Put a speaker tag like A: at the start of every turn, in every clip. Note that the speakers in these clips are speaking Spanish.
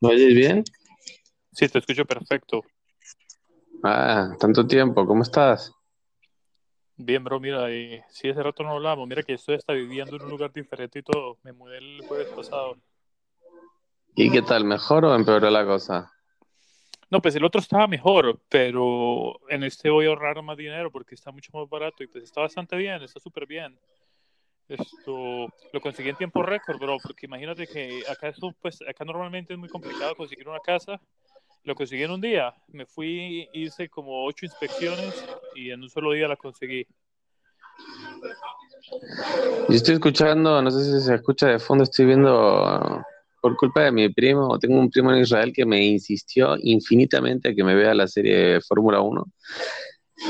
A: ¿Me oyes bien?
B: Sí, te escucho perfecto.
A: Ah, tanto tiempo, ¿cómo estás?
B: Bien, bro, mira, eh, sí, hace rato no hablamos. Mira que estoy hasta viviendo en un lugar diferente y todo. Me mudé el jueves pasado.
A: ¿Y qué tal? ¿Mejor o empeoró la cosa?
B: No, pues el otro estaba mejor, pero en este voy a ahorrar más dinero porque está mucho más barato y pues está bastante bien, está súper bien. Esto lo conseguí en tiempo récord, bro, porque imagínate que acá eso, pues acá normalmente es muy complicado conseguir una casa. Lo conseguí en un día. Me fui, hice como ocho inspecciones y en un solo día la conseguí.
A: Yo estoy escuchando, no sé si se escucha de fondo, estoy viendo por culpa de mi primo, tengo un primo en Israel que me insistió infinitamente a que me vea la serie Fórmula 1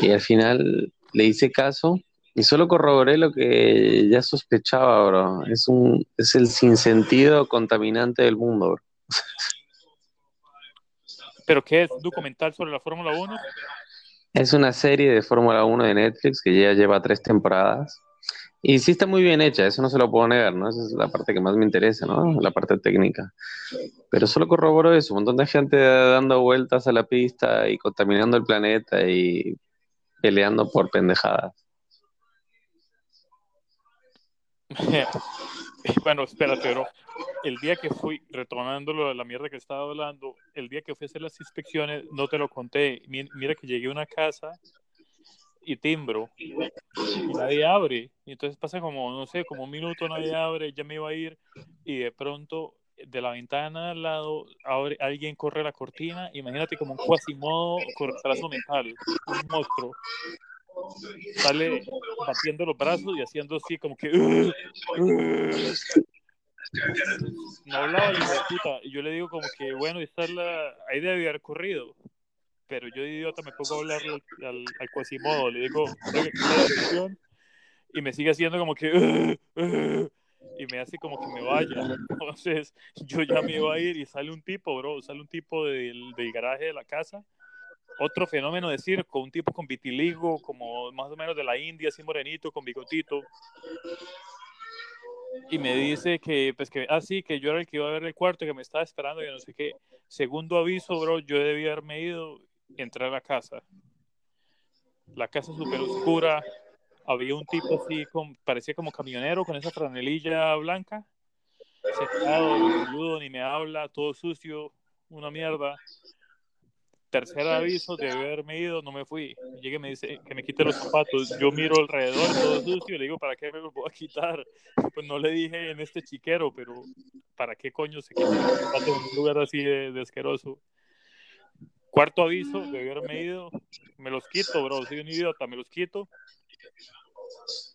A: y al final le hice caso y solo corroboré lo que ya sospechaba, bro. Es un es el sinsentido contaminante del mundo, bro.
B: ¿Pero qué es? ¿Documental sobre la Fórmula 1?
A: Es una serie de Fórmula 1 de Netflix que ya lleva tres temporadas. Y sí está muy bien hecha, eso no se lo puedo negar, ¿no? Esa es la parte que más me interesa, ¿no? La parte técnica. Pero solo corroboro eso, un montón de gente dando vueltas a la pista y contaminando el planeta y peleando por pendejadas.
B: bueno, espérate, pero el día que fui, retomando lo de la mierda que estaba hablando, el día que fui a hacer las inspecciones, no te lo conté. Mira que llegué a una casa y timbro y nadie abre. Y entonces pasa como, no sé, como un minuto, nadie abre, ya me iba a ir y de pronto de la ventana al lado abre, alguien corre la cortina. Imagínate como un cuasimodo con retraso mental, un monstruo sale batiendo los brazos y haciendo así como que no hablaba de puta y yo le digo como que bueno esta es la ahí debe haber corrido pero yo idiota me pongo a hablarle al, al, al le digo y me sigue haciendo como que y me hace como que me vaya. Entonces yo ya me iba a ir y sale un tipo bro sale un tipo del, del garaje de la casa otro fenómeno de circo, un tipo con vitiligo, como más o menos de la India, así morenito, con bigotito. Y me dice que, pues que, ah, sí, que yo era el que iba a ver el cuarto, que me estaba esperando, y no sé qué. Segundo aviso, bro, yo debía haberme ido entrar a la casa. La casa súper oscura, había un tipo así, con, parecía como camionero, con esa franelilla blanca, sentado, boludo, ni me habla, todo sucio, una mierda tercer aviso de haberme ido, no me fui. Llegué y me dice que me quite los zapatos. Yo miro alrededor, todo sucio, y le digo, ¿para qué me los voy a quitar? Pues no le dije en este chiquero, pero ¿para qué coño se quitan los zapatos en un lugar así de, de asqueroso? Cuarto aviso de haberme ido, me los quito, bro, soy un idiota, me los quito.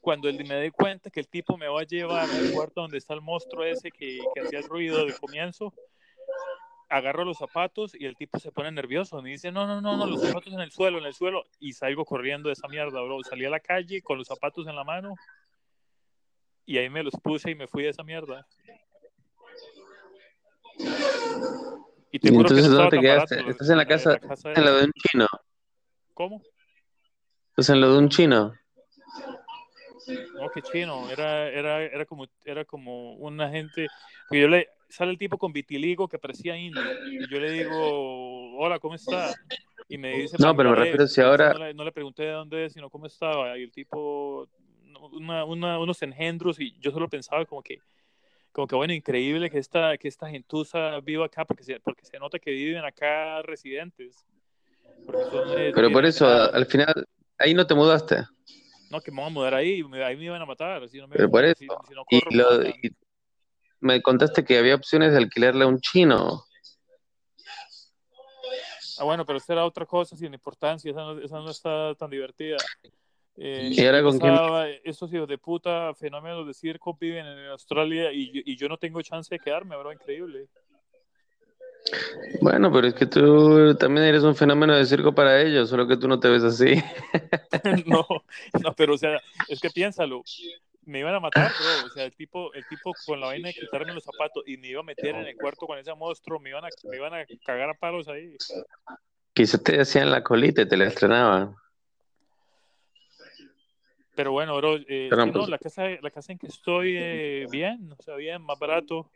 B: Cuando el, me doy cuenta que el tipo me va a llevar al cuarto donde está el monstruo ese que, que hacía el ruido de comienzo, agarro los zapatos y el tipo se pone nervioso. Me dice, no, no, no, no, los zapatos en el suelo, en el suelo. Y salgo corriendo de esa mierda, bro. Salí a la calle con los zapatos en la mano y ahí me los puse y me fui de esa mierda. Y te
A: ¿Y
B: que
A: entonces
B: no
A: dónde te quedaste?
B: barato,
A: ¿Estás en la casa,
B: casa
A: en lo de un chino?
B: ¿Cómo?
A: ¿Estás en lo de un chino?
B: No, qué chino. Era, era, era como, era como una gente. que yo le sale el tipo con vitiligo que parecía indio y yo le digo, hola, ¿cómo está? Y me dice,
A: No, pero me refiero si ahora-
B: no le, no le pregunté de dónde es, sino cómo estaba. Y el tipo, una, una, unos engendros y yo solo pensaba como que, como que bueno, increíble que esta, que esta gentuza viva acá porque se, porque se nota que viven acá residentes. Son,
A: Pero por eso, al final, ahí no te mudaste.
B: No, que me van a mudar ahí, ahí me iban a matar. Si no me,
A: Pero por eso.
B: si no
A: Y,
B: corro,
A: lo, y me contaste que había opciones de alquilarle a un chino.
B: Ah, bueno, pero esta era otra cosa sin importancia, esa no, esa no está tan divertida. Eh,
A: ¿Y ahora con quién?
B: Estos hijos de puta fenómenos de circo viven en Australia y, yo- y yo no tengo chance de quedarme, bro, increíble.
A: Bueno, pero es que tú también eres un fenómeno de circo para ellos, solo que tú no te ves así.
B: no, no, pero o sea, es que piénsalo, me iban a matar, bro, o sea, el tipo, el tipo con la vaina de quitarme los zapatos y me iba a meter en el cuarto con ese monstruo, me iban a, me iban a cagar a palos ahí.
A: Quizás te hacían la colita y te la estrenaban.
B: Pero bueno, bro, eh,
A: Pero,
B: sí, no,
A: pues-
B: la, casa, la casa en que estoy, eh, bien, o sea, bien, más barato.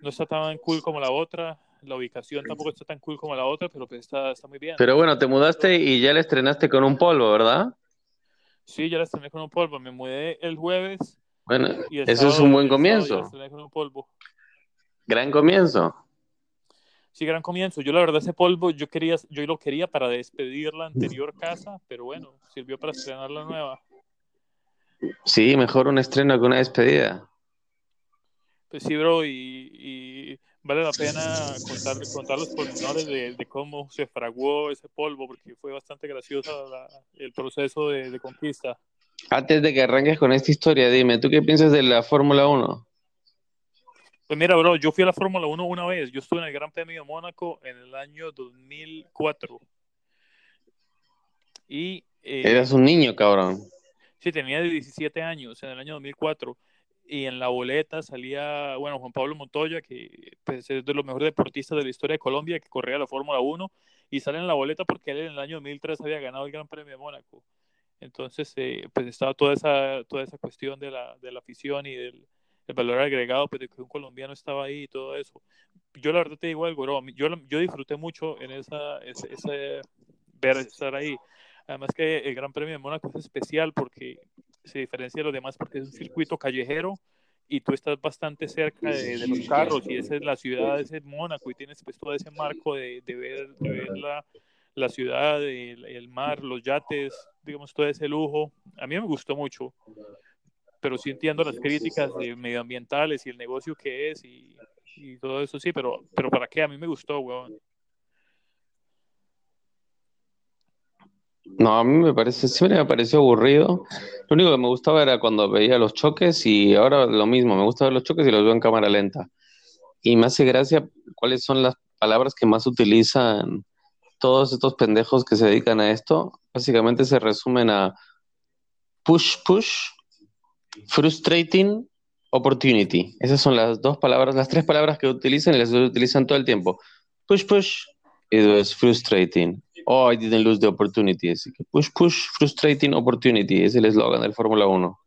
B: No está tan cool como la otra. La ubicación tampoco está tan cool como la otra, pero pues está, está muy bien.
A: Pero bueno, te mudaste y ya le estrenaste con un polvo, ¿verdad?
B: Sí, ya la estrené con un polvo. Me mudé el jueves
A: Bueno,
B: y el
A: eso es un buen
B: sábado ya
A: comienzo.
B: con un polvo.
A: Gran comienzo.
B: Sí, gran comienzo. Yo la verdad ese polvo yo quería, yo lo quería para despedir la anterior casa, pero bueno, sirvió para estrenar la nueva.
A: Sí, mejor un estreno que una despedida.
B: Pues sí, bro, y, y vale la pena contar, contar los pormenores de, de cómo se fraguó ese polvo, porque fue bastante gracioso la- el proceso de, de conquista.
A: Antes de que arranques con esta historia, dime, ¿tú qué piensas de la Fórmula 1?
B: Pues mira, bro, yo fui a la Fórmula 1 una vez. Yo estuve en el Gran Premio de Mónaco en el año 2004. Y eh,
A: Eras un niño, cabrón.
B: sí, tenía 17 años en el año 2004. Y en la boleta salía, bueno, Juan Pablo Montoya, que pues, es de los mejores deportistas de la historia de Colombia, que corría la Fórmula 1. Y sale en la boleta porque él en el año 2003 había ganado el Gran Premio de Mónaco. Entonces, eh, pues estaba toda esa, toda esa cuestión de la, de la afición y del el valor agregado, pues de que un colombiano estaba ahí y todo eso. Yo la verdad te digo algo, bro, yo, yo disfruté mucho en esa, ese, ese- ver estar ahí. Además que el Gran Premio de Mónaco es especial porque se diferencia de los demás porque es un circuito callejero y tú estás bastante cerca de, de los carros y esa es la ciudad, ese es Mónaco y tienes pues todo ese marco de, de ver, de ver la, la ciudad, el, el mar, los yates, digamos, todo ese lujo. A mí me gustó mucho, pero sí entiendo las críticas medioambientales y el negocio que es y, y todo eso, sí, pero, pero ¿para qué? A mí me gustó, weón.
A: No, a mí me parece, siempre me pareció aburrido. Lo único que me gustaba era cuando veía los choques y ahora lo mismo, me gusta ver los choques y los veo en cámara lenta. Y me hace gracia cuáles son las palabras que más utilizan todos estos pendejos que se dedican a esto. Básicamente se resumen a push, push, frustrating, opportunity. Esas son las dos palabras, las tres palabras que utilizan y las utilizan todo el tiempo. Push, push, it was frustrating. Oh, I didn't lose the opportunity. Así que push, push, frustrating opportunity. Es el eslogan del Fórmula 1.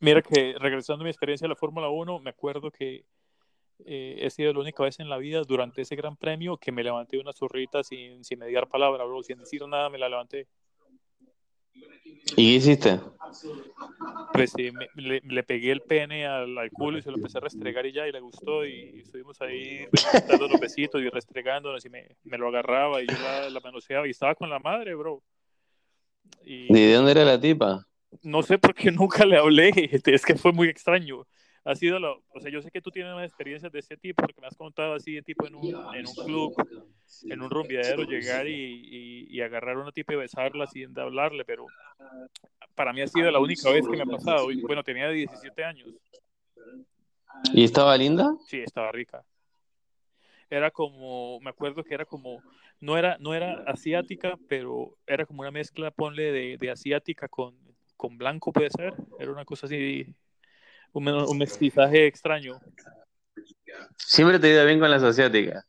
B: Mira que regresando a mi experiencia de la Fórmula 1, me acuerdo que eh, he sido la única vez en la vida durante ese gran premio que me levanté una zurrita sin, sin mediar palabra, bro, sin decir nada, me la levanté.
A: ¿Y qué hiciste?
B: Pues sí, me- le, le pegué el pene al, al culo y se lo empecé a restregar y ya, y le gustó, y estuvimos ahí dando los besitos y restregándonos, y me, me lo agarraba y yo la, la manoseaba, y estaba con la madre, bro. Y
A: ¿De dónde era la tipa?
B: no sé por qué nunca le hablé, es que fue muy extraño. Ha sido lo, o sea, yo sé que tú tienes más experiencias de ese tipo, porque me has contado así de tipo en un, en un club, en un rumbiadero, llegar y, y, y agarrar a una tipa y besarla sin hablarle, pero para mí ha sido la única vez que me ha pasado. Y, bueno, tenía 17 años,
A: ¿Y estaba linda?
B: sí, estaba rica. Era como, me acuerdo que era como, no era, no era asiática, pero era como una mezcla, ponle, de, de asiática con, con blanco, puede ser. Era una cosa así, un, un mestizaje extraño.
A: Siempre te he ido bien con las asiáticas.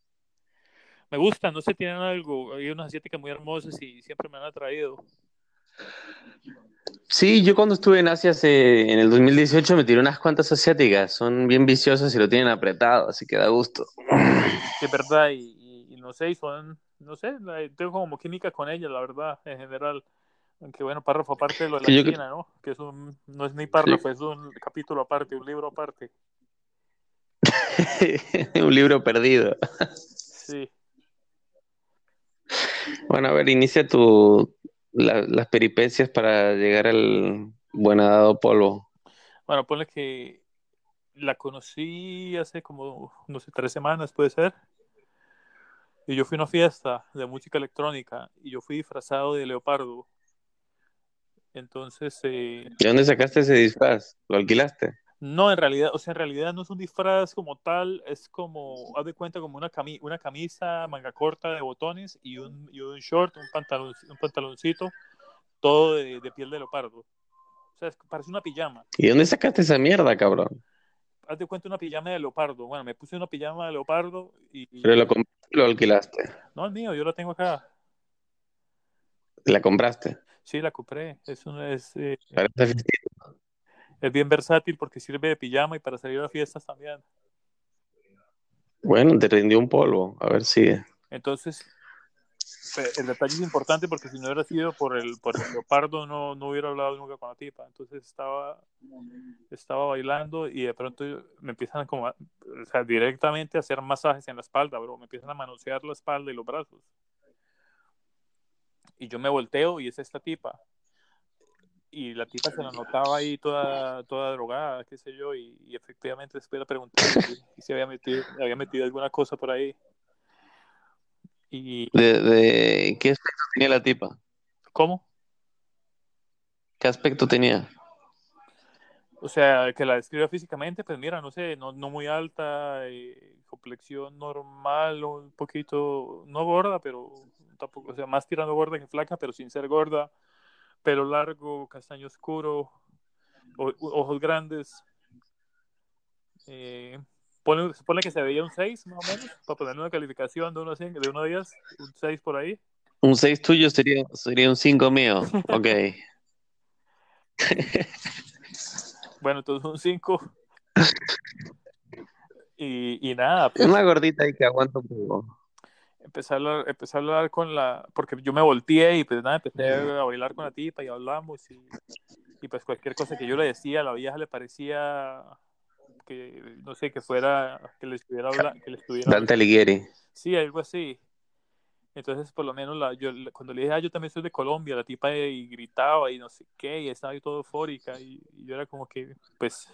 B: Me gusta, no sé, tienen algo. Hay unas asiáticas muy hermosas y siempre me han atraído.
A: Sí, yo cuando estuve en Asia hace- en el 2018 me tiré unas cuantas asiáticas. Son bien viciosas y lo tienen apretado, así que da gusto.
B: De verdad, y, y- y no sé, son, no sé, tengo como química con ellas, la verdad, en general. Aunque bueno, párrafo aparte de lo de la
A: yo-
B: China, ¿no? Que es un, no es ni párrafo, es un capítulo aparte, un libro aparte.
A: Un libro perdido.
B: Sí.
A: Bueno, a ver, inicia tu la- las peripecias para llegar al buenadado polvo.
B: Bueno, ponle que la conocí hace como, no sé, tres semanas, puede ser. Y yo fui a una fiesta de música electrónica y yo fui disfrazado de leopardo. Entonces, eh,
A: ¿De dónde sacaste ese disfraz? ¿Lo alquilaste?
B: no, en realidad, o sea, en realidad no es un disfraz como tal, es como, haz de cuenta, como una, cami- una camisa manga corta de botones y un, y un short, un, pantalón, un pantaloncito, todo de, de piel de leopardo. O sea, es- parece una pijama.
A: ¿Y dónde sacaste esa mierda, cabrón?
B: haz de cuenta una pijama de leopardo. Bueno, me puse una pijama de leopardo y...
A: Pero lo y lo alquilaste.
B: No, es mío, yo lo tengo acá.
A: ¿La compraste?
B: Sí, la compré. Es, una, es, eh, es bien versátil porque sirve de pijama y para salir a fiestas también.
A: Bueno, te rindió un polvo. A ver, sigue.
B: Entonces, el detalle es importante porque si no hubiera sido por el, por el leopardo, no, no hubiera hablado nunca con la tipa. Entonces estaba, estaba bailando y de pronto me empiezan como, a- o sea, directamente a hacer masajes en la espalda, bro. Me empiezan a manosear la espalda y los brazos. Y yo me volteo y es esta tipa. Y la tipa se la notaba ahí toda, toda drogada, qué sé yo, y, y efectivamente después le pregunté si, si había metido, había metido alguna cosa por ahí. Y,
A: ¿De, de qué aspecto tenía la tipa?
B: ¿cómo?
A: ¿Qué aspecto tenía?
B: O sea, que la describa físicamente, pues mira, no sé, no, no muy alta, eh, complexión normal, un poquito, no gorda, pero tampoco, o sea, más tirando gorda que flaca, pero sin ser gorda, pelo largo, castaño oscuro, o- ojos grandes. Eh, pone, se pone que se veía un 6, más o menos, para ponerle una calificación de 1 a 100, de 1 a 10, un 6 por ahí.
A: Un 6 tuyo sería, sería un 5 mío. Ok.
B: Bueno, entonces un 5. Y, y nada, pues
A: Una gordita ahí que aguanta un poco.
B: Empecé a hablar, empecé a hablar con la, porque yo me volteé y pues nada, empecé a bailar con la tipa y hablamos y, y pues cualquier cosa que yo le decía a la vieja le parecía que, no sé, que fuera, que le estuviera hablando, que le estuviera
A: Dante Alighieri.
B: Sí, algo así. Entonces, por lo menos, la, yo, la- cuando le dije, ah, yo también soy de Colombia, la tipa y gritaba y no sé qué, y estaba ahí todo eufórica, y, y yo era como que, pues,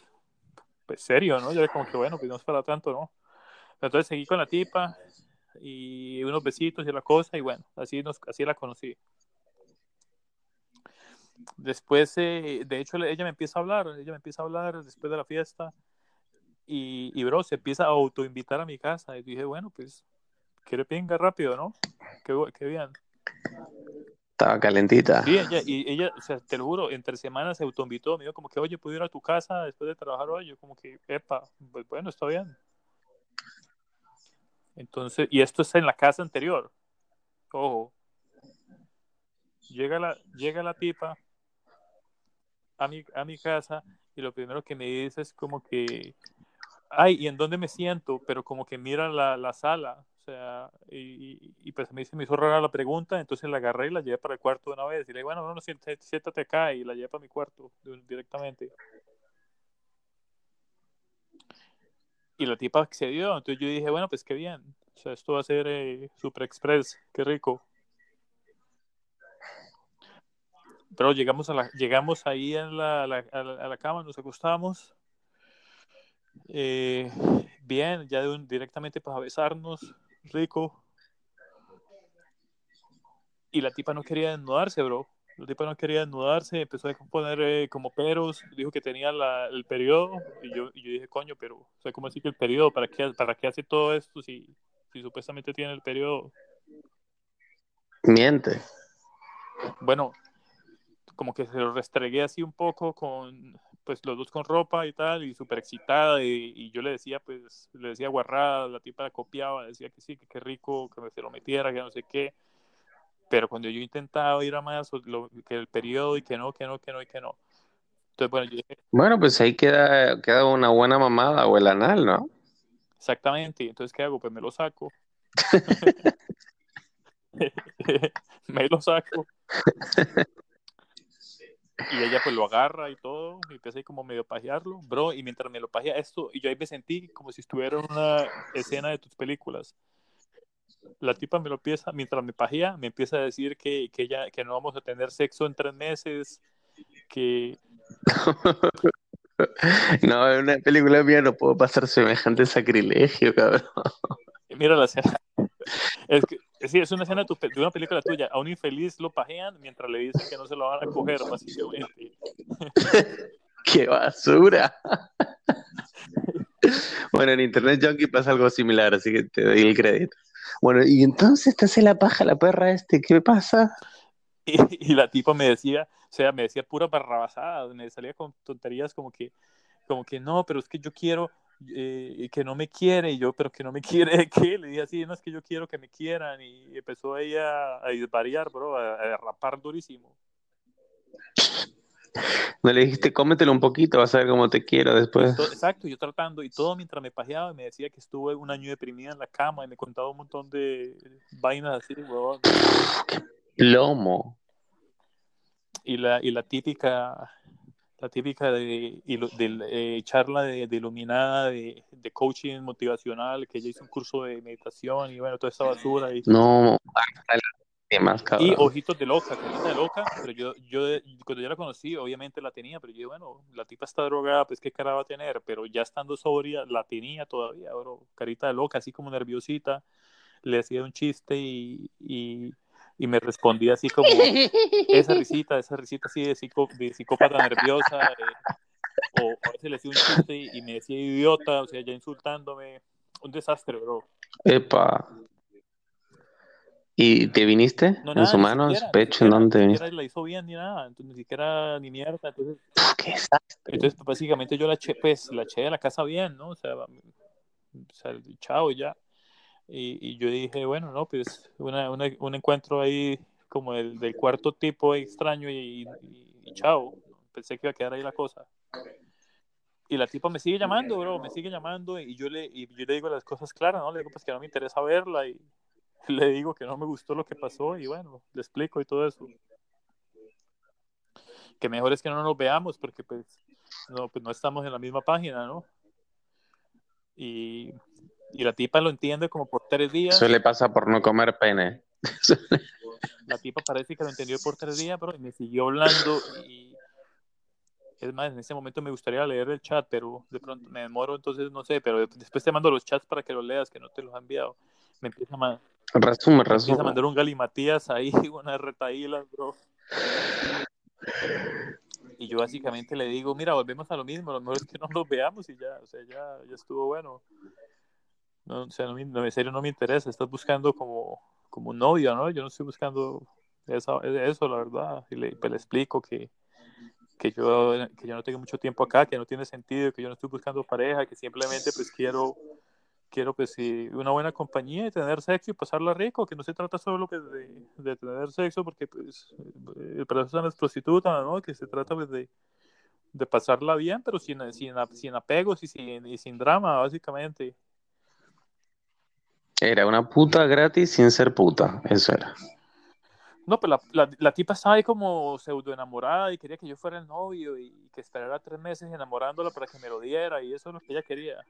B: pues serio, ¿no? Yo era como que, bueno, pues no es para tanto, ¿no? Entonces seguí con la tipa y unos besitos y la cosa, y bueno, así, nos, así la conocí. Después, eh, de hecho, ella me empieza a hablar, ella me empieza a hablar después de la fiesta, y, y bro, se empieza a autoinvitar a mi casa, y dije, bueno, pues, quiere pinga rápido, ¿no? Qué, qué bien.
A: Estaba calentita.
B: Sí, ella, y ella, o sea, te lo juro, entre semanas se autoinvitó, me dijo como que, oye, ¿puedo ir a tu casa después de trabajar hoy? Yo como que, epa, pues bueno, está bien. Entonces, y esto está en la casa anterior. Ojo. Llega la, llega la tipa a mi, a mi casa y lo primero que me dice es como que, ay, ¿y en dónde me siento? Pero como que mira la, la sala, o sea, y, y- pues me, hizo- me hizo rara la pregunta, entonces la agarré y la llevé para el cuarto de una vez. Y le dije, bueno, no, no, siéntate, acá y la llevé para mi cuarto directamente. Y la tipa accedió, entonces yo dije, bueno, pues qué bien, o sea, esto va a ser eh, Super Express, qué rico. Pero llegamos, a la, llegamos ahí en la, a, la, cama, nos acostamos. Eh, bien, ya directamente para besarnos, rico. Y la tipa no quería desnudarse, bro. La tipa no quería desnudarse, empezó a poner eh, como peros, dijo que tenía la- el periodo, y yo, y yo dije, coño, pero, o sea, ¿cómo así que el periodo? ¿Para qué, para qué hace todo esto si, si supuestamente tiene el periodo?
A: Miente.
B: bueno, como que se lo restregué así un poco con, pues los dos con ropa y tal, y súper excitada, y, y yo le decía, pues, le decía guarrada, la tipa la copiaba, decía que sí, que qué rico, que me se lo metiera, que no sé qué, pero cuando yo intentaba ir a más, o lo- que el periodo, y que no, que no, que no, y que no. Entonces, bueno, yo dije,
A: Bueno, pues ahí queda, queda una buena mamada o el anal, ¿no?
B: exactamente, entonces, ¿qué hago? Pues me lo saco. me lo saco. Y ella pues lo agarra y todo, y empieza ahí como medio a pajearlo, bro, y mientras me lo pajea esto, y yo ahí me sentí como si estuviera en una escena de tus películas. La tipa me lo empieza, mientras me pajea, me empieza a decir que, que ella, que no vamos a tener sexo en tres meses, que,
A: No, en una película mía no puedo pasar semejante sacrilegio, cabrón.
B: mira la escena. Es que, sí, es una escena de una película tuya. A un infeliz lo pajean mientras le dicen que no se lo van a coger, básicamente.
A: ¡Qué basura! Bueno, en Internet Junkie pasa algo similar, así que te doy el crédito. Bueno, y entonces te hace la paja la perra este, ¿qué pasa?
B: Y, la tipa me decía, o sea, me decía pura barrabasada, me salía con tonterías como que, como que no, pero es que yo quiero, eh, que no me quiere, y yo, pero que no me quiere qué, le dije así, no es que yo quiero que me quieran, y empezó ella a desvariar, bro, a, a rapar durísimo.
A: No le dijiste, cómetelo un poquito, vas a ver cómo te quiero después.
B: exacto, yo tratando, y todo mientras me pajeaba, me decía que estuve un año deprimida en la cama, y me contaba un montón de vainas así, weón.
A: ¡Qué plomo!
B: Y la, y la típica, la típica de, de eh, charla de, de iluminada, de, de, coaching motivacional, que ella hizo un curso de meditación, y bueno, toda esa basura. Y...
A: No,
B: y ojitos de loca, carita de loca, pero yo, yo cuando yo la conocí, obviamente la tenía, pero yo, bueno, la tipa está drogada, pues qué cara va a tener, pero ya estando sobria, la tenía todavía, bro, carita de loca, así como nerviosita, le hacía un chiste y, y, y me respondía así como, esa risita, esa risita así de, de psicópata nerviosa, eh, o a veces le hacía un chiste y, y me decía idiota, o sea, ya insultándome, un desastre, bro.
A: Epa. ¿Y te viniste?
B: No,
A: ¿En
B: nada,
A: su
B: ni
A: mano, en
B: siquiera,
A: su
B: ni
A: pecho? ¿En dónde te
B: Ni
A: viniste?
B: siquiera la hizo bien ni nada, entonces, ni siquiera ni mierda, entonces,
A: ¡Qué desastre!
B: entonces pues, básicamente yo la eché, pues, la eché de la casa bien, ¿no? O sea, o sea chao ya. Y, y yo dije, bueno, no, pues una, una, un encuentro ahí como el del cuarto tipo extraño y, y, y chao. Pensé que iba a quedar ahí la cosa. Y la tipa me sigue llamando, bro, me sigue llamando y yo le, y yo le digo las cosas claras, ¿no? Le digo pues que no me interesa verla y le digo que no me gustó lo que pasó y bueno, le explico y todo eso. Que mejor es que no nos veamos porque pues no, pues no estamos en la misma página, ¿no? Y, y la tipa lo entiende como por tres días.
A: Eso le pasa por no comer pene.
B: La tipa parece que lo entendió por tres días, pero me siguió hablando y es más, en ese momento me gustaría leer el chat, pero de pronto me demoro, entonces no sé, pero después te mando los chats para que los leas, que no te los han enviado. Me empieza a,
A: Resume,
B: me empieza a
A: resume.
B: mandar un galimatías ahí, unas retaílas, bro. Y yo básicamente le digo, mira, volvemos a lo mismo, lo mejor es que no nos veamos y ya, o sea, ya, ya estuvo bueno. No, o sea, no, me- no, en serio no me interesa, estás buscando como, como un novio, ¿no? Yo no estoy buscando eso, eso la verdad. Y le, pues, le explico que, que, yo, que yo no tengo mucho tiempo acá, que no tiene sentido, que yo no estoy buscando pareja, que simplemente pues quiero quiero pues sí, una buena compañía y tener sexo y pasarla rico, que no se trata solo pues, de, de tener sexo porque pues eh, para eso son las prostitutas, ¿no? Que se trata pues de, de pasarla bien, pero sin, sin, sin apegos y sin, y sin drama, básicamente.
A: Era una puta gratis sin ser puta. Eso era.
B: No, pues la, la, la tipa estaba ahí como pseudo enamorada y quería que yo fuera el novio y que esperara tres meses enamorándola para que me lo diera y eso es lo que ella quería.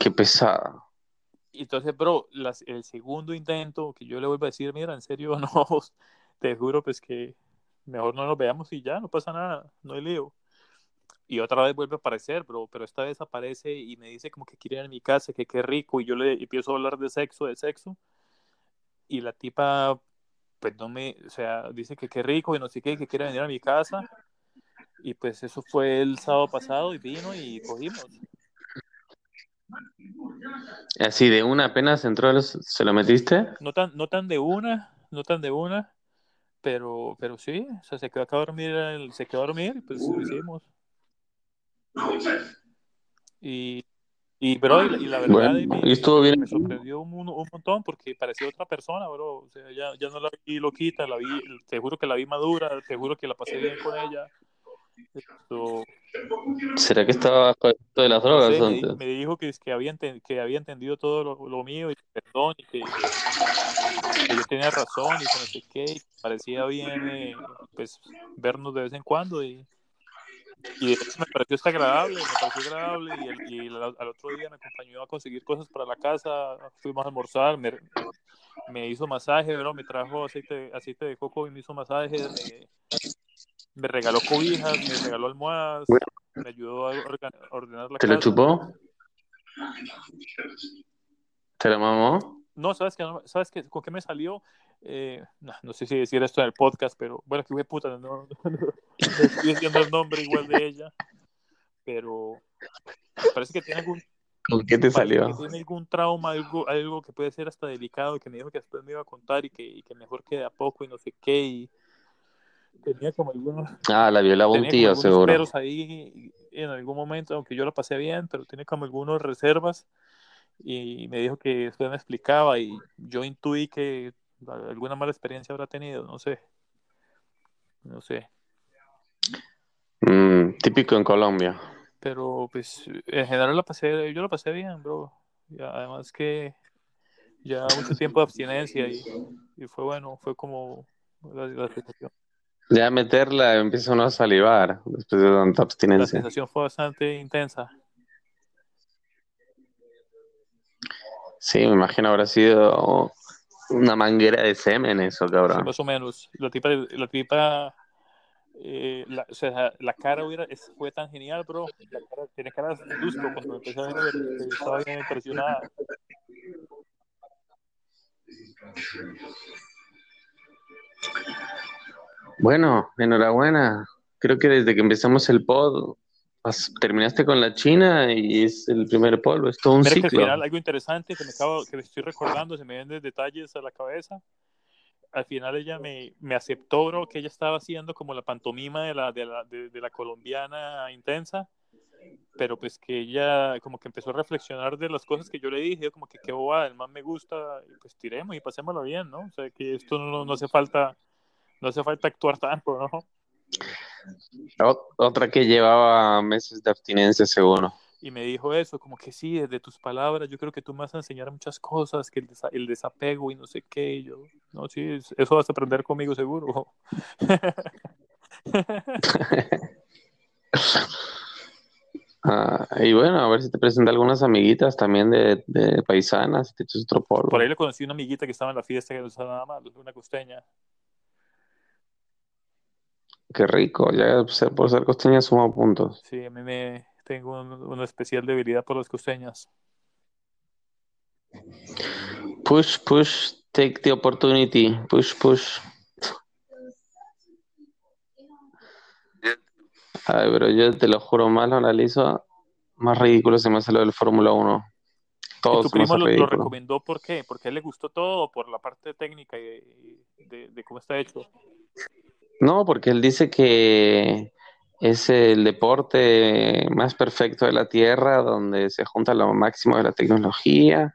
A: Qué pesada.
B: Entonces, bro, las, el segundo intento que yo le vuelvo a decir, mira, en serio, no, te juro, pues que mejor no nos veamos y ya, no pasa nada, no hay lío. Y otra vez vuelve a aparecer, bro, pero esta vez aparece y me dice como que quiere ir a mi casa, que qué rico, y yo le empiezo a hablar de sexo, de sexo, y la tipa, pues no me, o sea, dice que qué rico y no sé qué, que quiere venir a mi casa, y pues eso fue el sábado pasado y vino y cogimos.
A: Así de una apenas entró, los- ¿se lo metiste?
B: no tan, no tan de una, no tan de una, pero, pero sí, o sea, se quedó acá a dormir, se quedó a dormir y pues lo hicimos. Y, y bro, y, la- y la verdad
A: Bueno,
B: y me,
A: y estuvo bien.
B: me sorprendió un, un montón porque parecía otra persona, bro, o sea, ya, ya no la vi loquita, la vi, te juro que la vi madura, te juro que la pasé bien con ella. Esto,
A: ¿Será que estaba bajo de las
B: no
A: drogas
B: sé, me, di-
A: antes?
B: me dijo que, que, había, que había entendido todo lo, lo mío y que perdón y que, que yo tenía razón y que no sé qué, y parecía bien eh, pues vernos de vez en cuando y, y de hecho me pareció hasta agradable, me pareció agradable y, el- y el- al otro día me acompañó a conseguir cosas para la casa, fuimos a almorzar, me, me hizo masaje, me trajo aceite, aceite de coco y me hizo masajes, me, me regaló cobijas, me regaló almohadas, me ayudó a ordenar la
A: ¿Te lo
B: casa.
A: chupó? ¿Te lo mamó?
B: No, ¿sabes qué? No, ¿Sabes qué? ¿Con qué me salió? Eh, no, no sé si decir esto en el podcast, pero bueno, que fue puta, no, no, no estoy diciendo el nombre igual de ella, pero parece que tiene algún,
A: ¿Con qué te salió?
B: que tiene algún trauma, algo, algo que puede ser hasta delicado, que me dijo que después me iba a contar y que, y que mejor que de a poco y no sé qué, y tenía como algunos,
A: Ah, la violaba un tío, seguro.
B: peros ahí en algún momento, aunque yo lo pasé bien, pero tiene como algunas reservas y me dijo que usted me explicaba y yo intuí que alguna mala experiencia habrá tenido, no sé. No sé.
A: Mm, típico en Colombia.
B: Pero pues en general lo pasé, yo lo pasé bien, bro. Y además que ya mucho tiempo de abstinencia y, fue bueno, fue como la, la, sensación.
A: Ya meterla empieza uno a salivar después de tanta abstinencia.
B: La sensación fue bastante intensa.
A: Sí, me imagino habrá sido una manguera de semen eso, cabrón.
B: más o menos. La tipa, la tipa eh, la, o sea, la cara hubiera, fue tan genial, bro. La cara, tiene cara de gusto cuando empecé a ver, estaba bien impresionada.
A: Bueno, enhorabuena. Creo que desde que empezamos el pod, terminaste con la China y es el primer polvo, es todo un ciclo. Que al
B: final algo interesante que me acabo, que estoy recordando, se me vienen detalles a la cabeza. Al final ella me, me aceptó, bro, que ella estaba haciendo como la pantomima de la, de la, de, la colombiana intensa, pero pues que ella como que empezó a reflexionar de las cosas que yo le dije, como que qué bobada, el más me gusta, pues tiremos y pasémoslo bien, ¿no? O sea, que esto no, no hace falta, no hace falta actuar tanto, ¿no?
A: Otra que llevaba meses de abstinencia, seguro.
B: Y me dijo eso, como que sí, desde tus palabras, yo creo que tú me vas a enseñar muchas cosas, que el, desapego y no sé qué. yo, no, sí, eso vas a aprender conmigo, seguro.
A: Ah, y bueno, a ver si te presenta algunas amiguitas también de, paisanas, te otro polvo.
B: Por ahí le conocí una amiguita que estaba en la fiesta que no estaba nada mal, una costeña.
A: Qué rico, ya por ser costeña suma puntos.
B: Sí, a mí me tengo una especial debilidad por las costeñas.
A: Push, push, take the opportunity. Push, push. Ay, pero yo te lo juro, más lo analizo, más ridículo se me hace lo del Fórmula 1.
B: Todo ¿Tu primo lo, recomendó por qué? ¿Porque a él le gustó todo por la parte técnica y de cómo está hecho?
A: No, porque él dice que es el deporte más perfecto de la Tierra, donde se junta lo máximo de la tecnología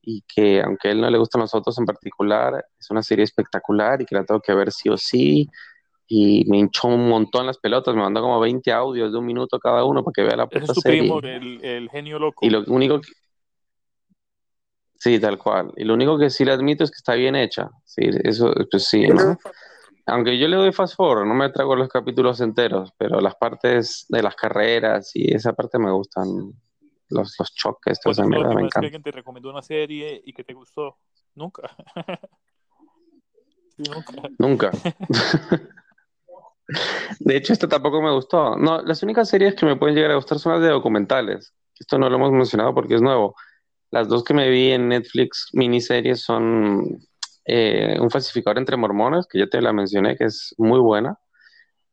A: y que aunque a él no le gustan los autos en particular, es una serie espectacular y que la tengo que ver sí o sí. Y me hinchó un montón las pelotas, me mandó como 20 audios de un minuto cada uno para que vea la
B: puta es tu primo, el, genio loco.
A: Y lo único que... Sí, tal cual. Y lo único que sí le admito es que está bien hecha. Sí, eso, pues sí, ¿no? Aunque yo le doy fast forward, no me trago los capítulos enteros, pero las partes de las carreras y esa parte me gustan. Los, los choques,
B: toda esa mierda me encanta. que alguien te recomendó una serie y que te gustó? Nunca.
A: nunca. Nunca. de hecho, esta tampoco me gustó. No, las únicas series que me pueden llegar a gustar son las de documentales. Esto no lo hemos mencionado porque es nuevo. Las dos que me vi en Netflix miniseries son eh, un falsificador entre mormones, que ya te la mencioné, que es muy buena.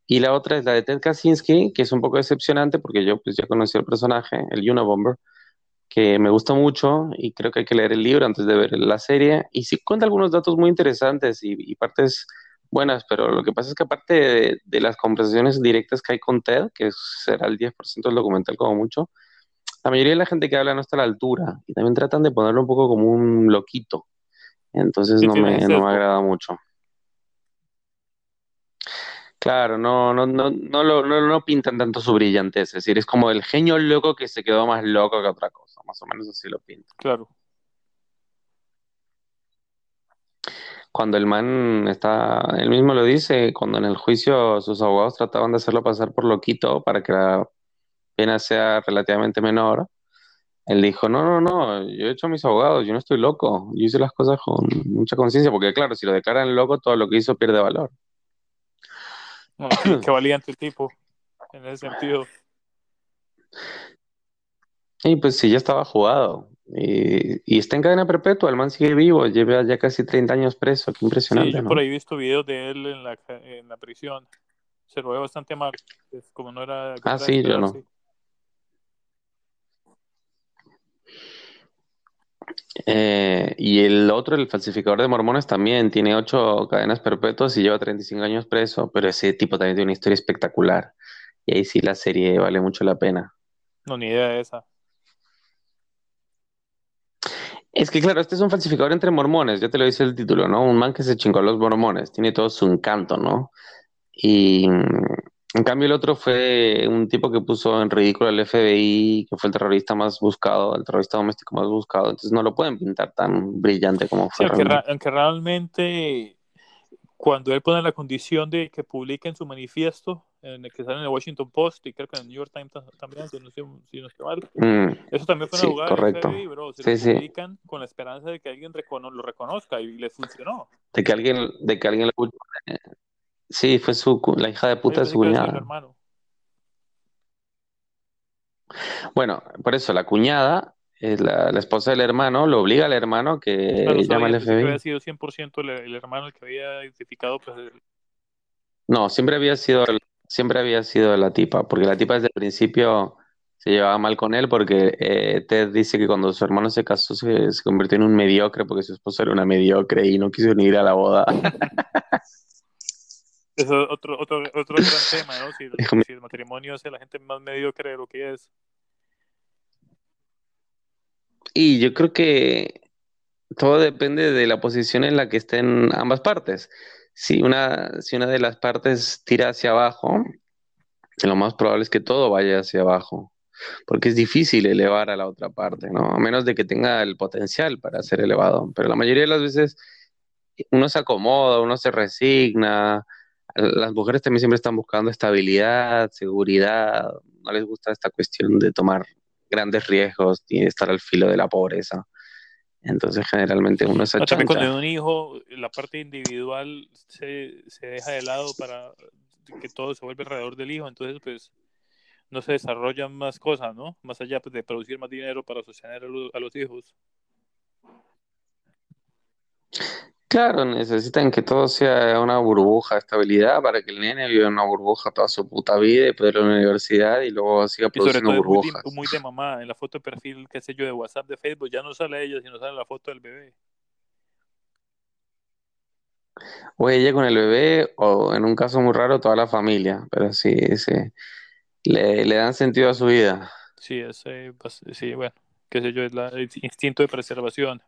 A: Y la otra es la de Ted Kaczynski, que es un poco decepcionante porque yo pues ya conocí al personaje, el Unabomber, que me gusta mucho y creo que hay que leer el libro antes de ver la serie. Y sí cuenta algunos datos muy interesantes y, partes buenas, pero lo que pasa es que aparte de, de, las conversaciones directas que hay con Ted, que será el 10% del documental como mucho, la mayoría de la gente que habla no está a la altura y también tratan de ponerlo un poco como un loquito. Entonces no me, no me agrada mucho. Claro, no, no, no, no, lo, no, no pintan tanto su brillantez, es decir, es como el genio loco que se quedó más loco que otra cosa, más o menos así lo pintan.
B: Claro.
A: Cuando el man está, él mismo lo dice, cuando en el juicio sus abogados trataban de hacerlo pasar por loquito para que la pena sea relativamente menor, él dijo, no, no, no, yo he hecho a mis abogados, yo no estoy loco, yo hice las cosas con mucha conciencia, porque claro, si lo declaran loco, todo lo que hizo pierde valor.
B: qué, valiente el tipo, en ese sentido.
A: Y pues sí, ya estaba jugado. Y, está en cadena perpetua, el man sigue vivo, lleva ya casi 30 años preso, qué impresionante. Sí,
B: yo por ahí he visto videos de él en la, en la prisión, se lo ve bastante mal, como no era...
A: Ah, sí, yo no. Eh, y el otro, el falsificador de mormones, también tiene ocho cadenas perpetuas y lleva 35 años preso, pero ese tipo también tiene una historia espectacular. Y ahí sí la serie vale mucho la pena.
B: No, ni idea de esa.
A: Es que claro, este es un falsificador entre mormones, ya te lo dice el título, ¿no? Un man que se chingó a los mormones, tiene todo su encanto, ¿no? Y en cambio el otro fue un tipo que puso en ridículo al FBI, que fue el terrorista más buscado, el terrorista doméstico más buscado, entonces no lo pueden pintar tan brillante como
B: Sí,
A: fue.
B: aunque,
A: realmente.
B: aunque realmente cuando él pone la condición de que publiquen su manifiesto, en el que sale en el Washington Post y creo que en el New York Times ta- también, si no estoy, si no estoy mal,
A: Mm,
B: eso también fue una
A: sí,
B: jugada del
A: correcto.
B: FBI, bro. Se
A: Sí,
B: lo
A: sí.
B: publican con la esperanza de que alguien recono- lo reconozca y le funcionó.
A: De que alguien, de que alguien lo Sí, fue su, cu- la hija de puta de su cuñada.
B: hermano.
A: Bueno, por eso la cuñada, es la, la esposa del hermano, lo obliga al hermano
B: no
A: que llama
B: sabía,
A: al
B: que había
A: FBI.
B: sido 100% el, el hermano el que había identificado, pues, el-
A: No, siempre había sido, siempre había sido la tipa, porque la tipa desde el principio se llevaba mal con él porque eh, Ted dice que cuando su hermano se casó se, se convirtió en un mediocre porque su esposa era una mediocre y no quiso ni ir a la boda.
B: Es otro, otro, otro gran tema, ¿no? Si,
A: Dijo, "Mi-
B: si el matrimonio hace a la gente más mediocre de lo que es.
A: Y yo creo que todo depende de la posición en la que estén ambas partes. Si una, si una de las partes tira hacia abajo, lo más probable es que todo vaya hacia abajo, porque es difícil elevar a la otra parte, ¿no? A menos de que tenga el potencial para ser elevado. Pero la mayoría de las veces uno se acomoda, uno se resigna. Las mujeres también siempre están buscando estabilidad, seguridad, no les gusta esta cuestión de tomar grandes riesgos y estar al filo de la pobreza. Entonces, generalmente uno se
B: Ah, También cuando hay un hijo, la parte individual se, se deja de lado para que todo se vuelve alrededor del hijo, entonces pues no se desarrollan más cosas, ¿no? Más allá pues, de producir más dinero para sostener a, lo- a los hijos.
A: Claro, necesitan que todo sea una burbuja de estabilidad para que el nene viva en una burbuja toda su puta vida y pueda ir a la universidad y luego siga
B: Y sobre
A: produciendo
B: todo es muy de,
A: burbujas.
B: muy de mamá. En la foto de perfil, qué sé yo, de WhatsApp, de Facebook, ya no sale ella, sino sale la foto del bebé.
A: O ella con el bebé, o en un caso muy raro, toda la familia. Pero sí, sí. Le, le dan sentido a su vida.
B: Sí, es, eh, pues, sí, bueno, qué sé yo, es la, el instinto de preservación.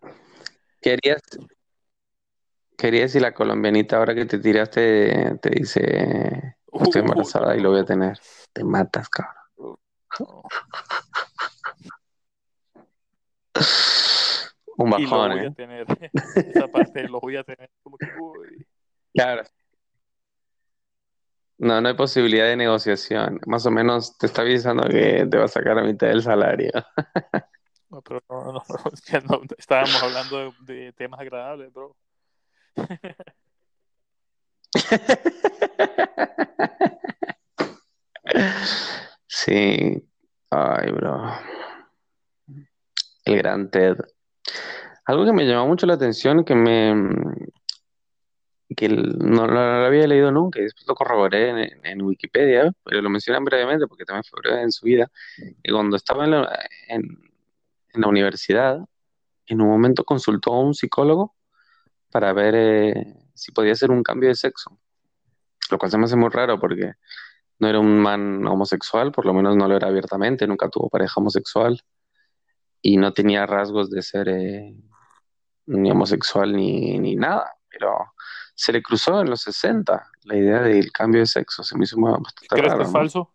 A: Querías, querías si la colombianita ahora que te tiraste te dice estoy embarazada y lo voy a
B: no,
A: tener. Te matas, cabrón.
B: no.
A: Un
B: Y lo
A: bajón,
B: voy a
A: ¿eh?
B: tener. Esa parte lo voy a tener. Como que, uy.
A: Claro. No, no hay posibilidad de negociación. Más o menos te está avisando que te va a sacar a mitad del salario.
B: No, pero no, no, ya no, estábamos hablando de, de temas agradables, bro.
A: Sí. Ay, bro. El gran Ted. Algo que me llamó mucho la atención, que me que no, lo había leído nunca y después lo corroboré en, Wikipedia, pero lo mencionan brevemente porque también fue breve en su vida, que cuando estaba en la universidad, en un momento consultó a un psicólogo para ver eh, si podía hacer un cambio de sexo, lo cual se me hace muy raro porque no era un man homosexual, por lo menos no lo era abiertamente, nunca tuvo pareja homosexual y no tenía rasgos de ser eh, ni homosexual ni, ni nada, pero se le cruzó en los 60 la idea del cambio de sexo, se me hizo bastante
B: ¿Crees que
A: raro,
B: es
A: ¿no?
B: falso?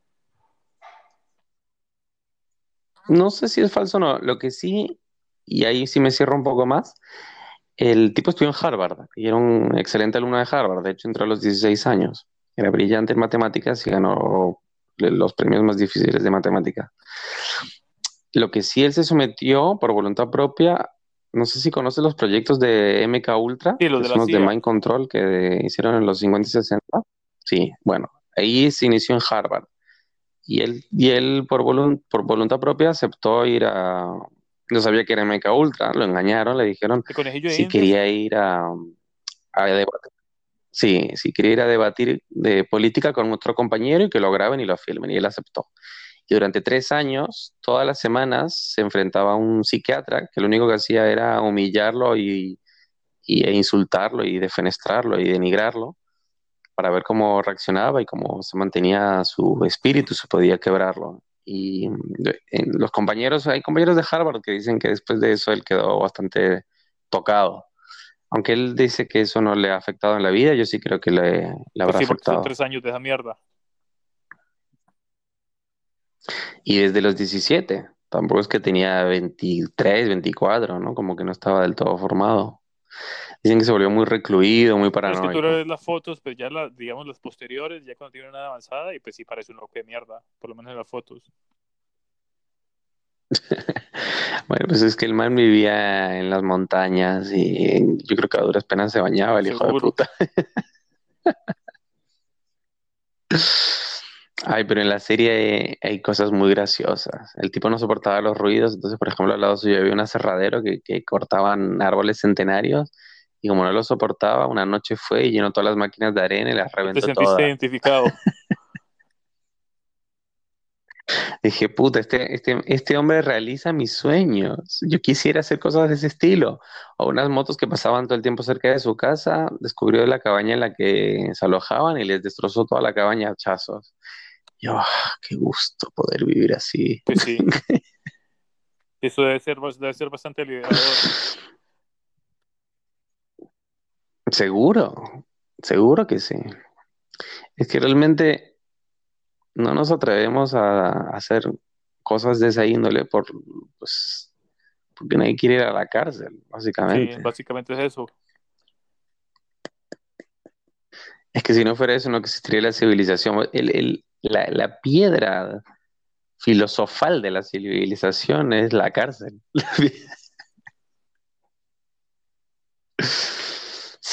A: No sé si es falso o no, lo que sí, y ahí sí me cierro un poco más, el tipo estudió en Harvard y era un excelente alumno de Harvard, de hecho entró a los 16 años, era brillante en matemáticas y ganó los premios más difíciles de matemáticas. Lo que sí él se sometió por voluntad propia, no sé si conoces los proyectos de MK Ultra,
B: Sí, los
A: que
B: de
A: son
B: la
A: los de
B: CIA.
A: Mind Control que hicieron en los 50 y 60. Sí, bueno, ahí se inició en Harvard. Y él, y él por voluntad propia aceptó ir a... No sabía que era MK Ultra, lo engañaron, le dijeron
B: ¿El conejillo de
A: si quería ir a, a debatir. Sí, si quería ir a debatir de política con otro compañero y que lo graben y lo filmen, y él aceptó. Y durante tres años, todas las semanas, se enfrentaba a un psiquiatra que lo único que hacía era humillarlo y, y- e insultarlo y defenestrarlo y denigrarlo para ver cómo reaccionaba y cómo se mantenía su espíritu, se podía quebrarlo. Y los compañeros, hay compañeros de Harvard que dicen que después de eso él quedó bastante tocado. Aunque él dice que eso no le ha afectado en la vida, yo sí creo que le, le
B: Pues sí, porque son
A: afectado.
B: tres años de esa mierda.
A: Y desde los 17, tampoco es que tenía 23, 24, ¿no? Como que no estaba del todo formado. Dicen que se volvió muy recluido, muy
B: Pero es que tú le
A: paranoico.
B: ves las fotos, pues ya las, digamos, las posteriores, ya cuando tiene una avanzada, y pues sí parece un loco de mierda, por lo menos en las fotos.
A: Bueno, pues es que el man vivía en las montañas y yo creo que a duras penas se bañaba el hijo de puta. Ay, pero en la serie hay cosas muy graciosas. El tipo no soportaba los ruidos, entonces, por ejemplo, al lado suyo había un aserradero que, que cortaban árboles centenarios y como no lo soportaba, una noche fue y llenó todas las máquinas de arena y las
B: Te
A: reventó
B: sentiste
A: todas.
B: identificado.
A: Dije, puta, este, este, este hombre realiza mis sueños. Yo quisiera hacer cosas de ese estilo. O unas motos que pasaban todo el tiempo cerca de su casa, descubrió la cabaña en la que se alojaban y les destrozó toda la cabaña a hachazos. Yo, ah, qué gusto poder vivir así.
B: Pues sí. Eso debe ser, debe ser bastante liberador.
A: Seguro, seguro que sí. Es que realmente no nos atrevemos a, a hacer cosas de esa índole por, pues, porque nadie quiere ir a la cárcel,
B: Sí,
A: básicamente.
B: básicamente es eso.
A: Es que si no fuera eso, no existiría la civilización. El- el- la, la piedra filosofal de la civilización es la cárcel.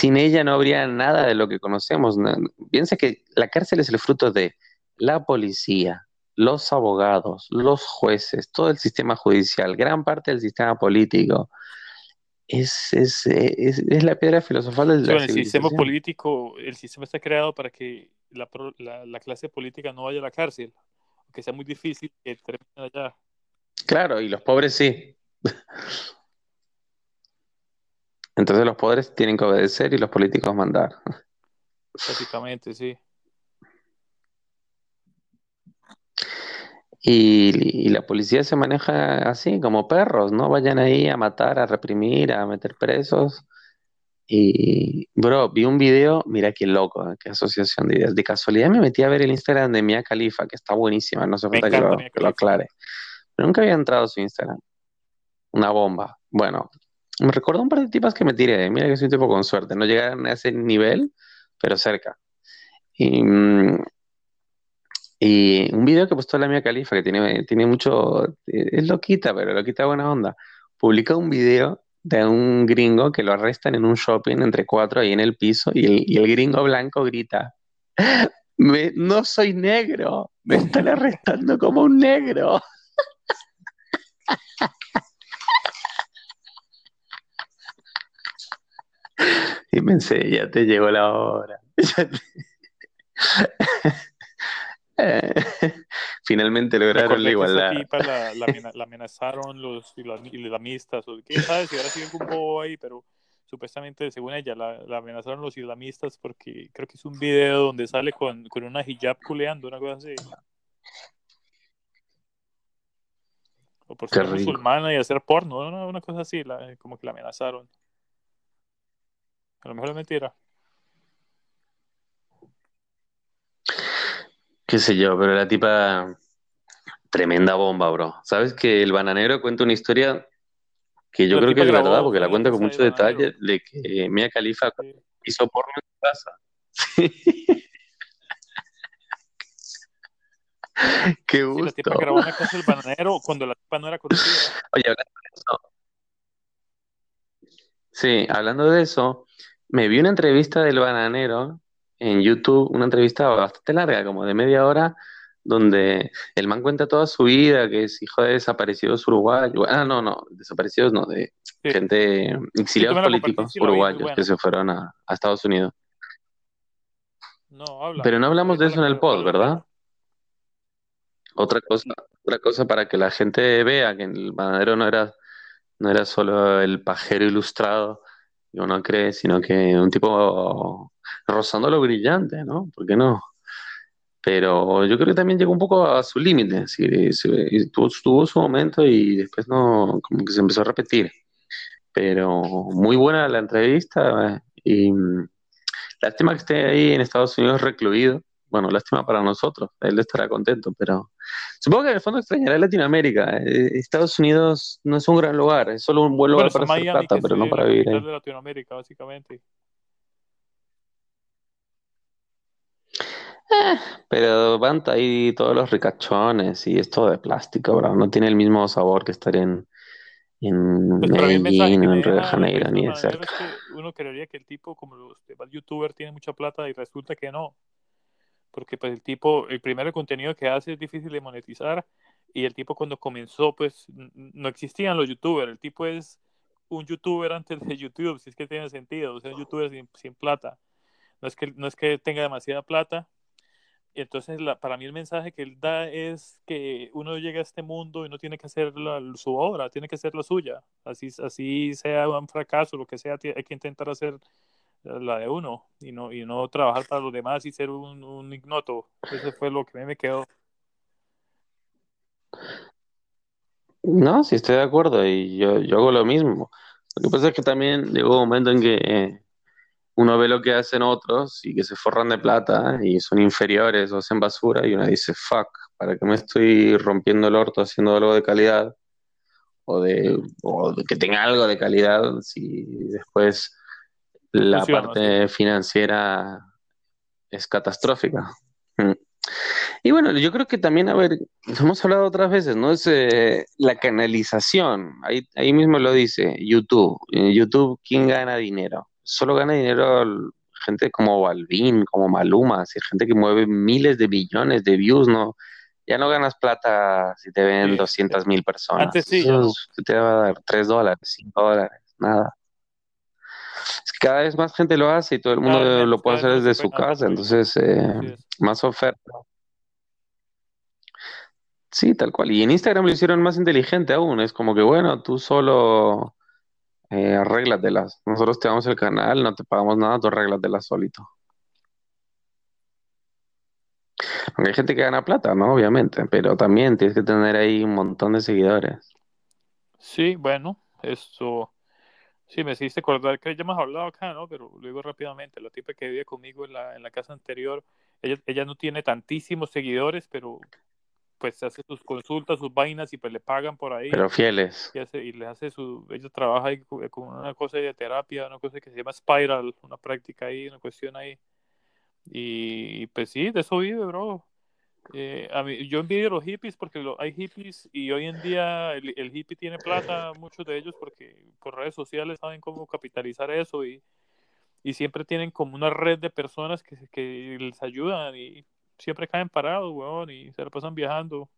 A: Sin ella no habría nada de lo que conocemos. No- Piensa que la cárcel es el fruto de la policía, los abogados, los jueces, todo el sistema judicial, gran parte del sistema político. Es, es, es, es la piedra filosofal de
B: Sí,
A: la
B: bueno, el sistema político, el sistema está creado para que la, la, la clase política no vaya a la cárcel, aunque sea muy difícil que terminen allá.
A: Claro, y los pobres sí. Entonces los pobres tienen que obedecer y los políticos mandar.
B: Básicamente, sí.
A: Y, y la policía se maneja así, como perros, ¿no? Vayan ahí a matar, a reprimir, a meter presos. Y, bro, vi un video, mira qué loco, ¿eh? qué asociación de ideas. De casualidad me metí a ver el Instagram de Mia Khalifa, que está buenísima, no hace
B: Me
A: falta que lo, que lo aclare. Pero nunca había entrado a su Instagram. Una bomba. Bueno, me recordó un par de tipas que me tiré. Mira que soy un tipo con suerte. No llegaron a ese nivel, pero cerca. Y, mm, y un video que postó la Mia Khalifa, que tiene, tiene mucho. Es loquita, pero loquita buena onda. Publica un video de un gringo que lo arrestan en un shopping entre cuatro ahí en el piso y el, y el gringo blanco grita: "Me- No soy negro, me están arrestando como un negro. Y pensé, ya te llegó la hora. Te- Finalmente
B: Me
A: lograron la
B: acordé que esa
A: igualdad.
B: tipa la, la, amena- la amenazaron los islam- islamistas, o quién sabe si ahora sigue algún bobo ahí, pero supuestamente, según ella, la, la amenazaron los islamistas porque creo que es un video donde sale con, con una hijab culeando, una cosa así. O por ser musulmana y hacer porno, una, una cosa así, la- como que la amenazaron. A lo mejor es mentira.
A: Qué sé yo, pero la tipa, tremenda bomba, bro. ¿Sabes que el bananero cuenta una historia que yo
B: La
A: creo que es
B: grabó,
A: verdad, porque la
B: en la
A: cuenta con mucho
B: bananero.
A: detalle, de que Mia Khalifa
B: Sí.
A: hizo porno en su casa. Qué
B: Sí, la
A: gusto.
B: tipa grabó en la casa del bananero cuando la tipa no era conocida.
A: Oye, hablando de eso. Sí, hablando de eso, me vi una entrevista del bananero en YouTube, una entrevista bastante larga, como de media hora, donde el man cuenta toda su vida, que es hijo de desaparecidos uruguayos. Ah, no, no, desaparecidos no, de
B: Sí.
A: gente, exiliados políticos uruguayos que se fueron a, a Estados Unidos.
B: No, habla.
A: Pero no hablamos de
B: ¿Cuál
A: eso en el pod, ¿verdad? Otra cosa, otra cosa para que la gente vea que el bananero no era, no era solo el pajero ilustrado no cree, sino que un tipo rozando lo brillante, ¿no? ¿Por qué no? Pero yo creo que también llegó un poco a su límite, tuvo, tuvo, su momento y después no, como que se empezó a repetir. Pero muy buena la entrevista y mm, lástima que esté ahí en Estados Unidos recluido. Bueno, lástima para nosotros, él estará contento, pero supongo que en el fondo extrañará Latinoamérica. Eh, Estados Unidos no es un gran lugar, es solo un buen lugar para hacer plata, pero no para vivir.
B: de Latinoamérica, básicamente.
A: Eh, pero van ahí todos los ricachones y es todo de plástico, bro. No tiene el mismo sabor que estar en, en pues Medellín o en Río de Janeiro, ni de cerca.
B: uno creería que el tipo, como los youtuber, tiene mucha plata y resulta que no. Porque pues el tipo, el primer contenido que hace es difícil de monetizar y el tipo cuando comenzó, pues no existían los youtubers. El tipo es un youtuber antes de YouTube, si es que tiene sentido. O sea, un youtuber sin, sin plata. No es, que, no es que tenga demasiada plata, entonces, la, para mí el mensaje que él da es que uno llega a este mundo y no tiene que hacer su obra, tiene que hacer la suya. Así, así sea un fracaso, lo que sea, hay que intentar hacer la de uno y no, y no trabajar para los demás y ser un, ignoto. Eso fue lo que a mí me quedó.
A: No, sí estoy de acuerdo y yo, yo hago lo mismo. Lo que pasa es que también llegó un momento en que eh, uno ve lo que hacen otros y que se forran de plata y son inferiores o hacen basura y uno dice, fuck, ¿para qué me estoy rompiendo el orto haciendo algo de calidad? O de, que tenga algo de calidad si después la parte financiera es catastrófica. Mm. Y bueno, yo creo que también, a ver, hemos hablado otras veces, ¿no? Es eh, la canalización, ahí, ahí mismo lo dice, YouTube. En YouTube, ¿quién gana dinero? solo gana dinero gente como Balvin, como Maluma, así, gente que mueve miles de millones de views, ¿no? Ya no ganas plata si te ven 200 mil personas.
B: Antes sí.
A: te va a dar 3 dólares, 5 dólares, nada. Cada vez más gente lo hace y todo el mundo lo puede hacer desde su casa, entonces eh, más oferta. Sí, tal cual. Y en Instagram lo hicieron más inteligente aún. Es como que, bueno, tú solo eh, arréglatelas. Nosotros te damos el canal, no te pagamos nada, tú arréglatelas solito. Aunque hay gente que gana plata, ¿no? Obviamente, pero también tienes que tener ahí un montón de seguidores.
B: Sí, bueno, eso sí me hiciste acordar que ya hemos hablado acá, ¿no? Pero lo digo rápidamente, la tipa que vivía conmigo en la, en la casa anterior, ella, ella no tiene tantísimos seguidores, pero pues hace sus consultas, sus vainas y pues le pagan por ahí.
A: Pero fieles.
B: Y, hace, y le hace su, ella trabaja ahí con una cosa de terapia, una cosa que se llama Spiral, una práctica ahí, una cuestión ahí. Y pues sí, de eso vive, bro. Eh, a mí, yo envidio los hippies porque hay hippies y hoy en día el, el, hippie tiene plata, muchos de ellos porque por redes sociales saben cómo capitalizar eso y, y siempre tienen como una red de personas que, que les ayudan y siempre caen parados, weón, y se la pasan viajando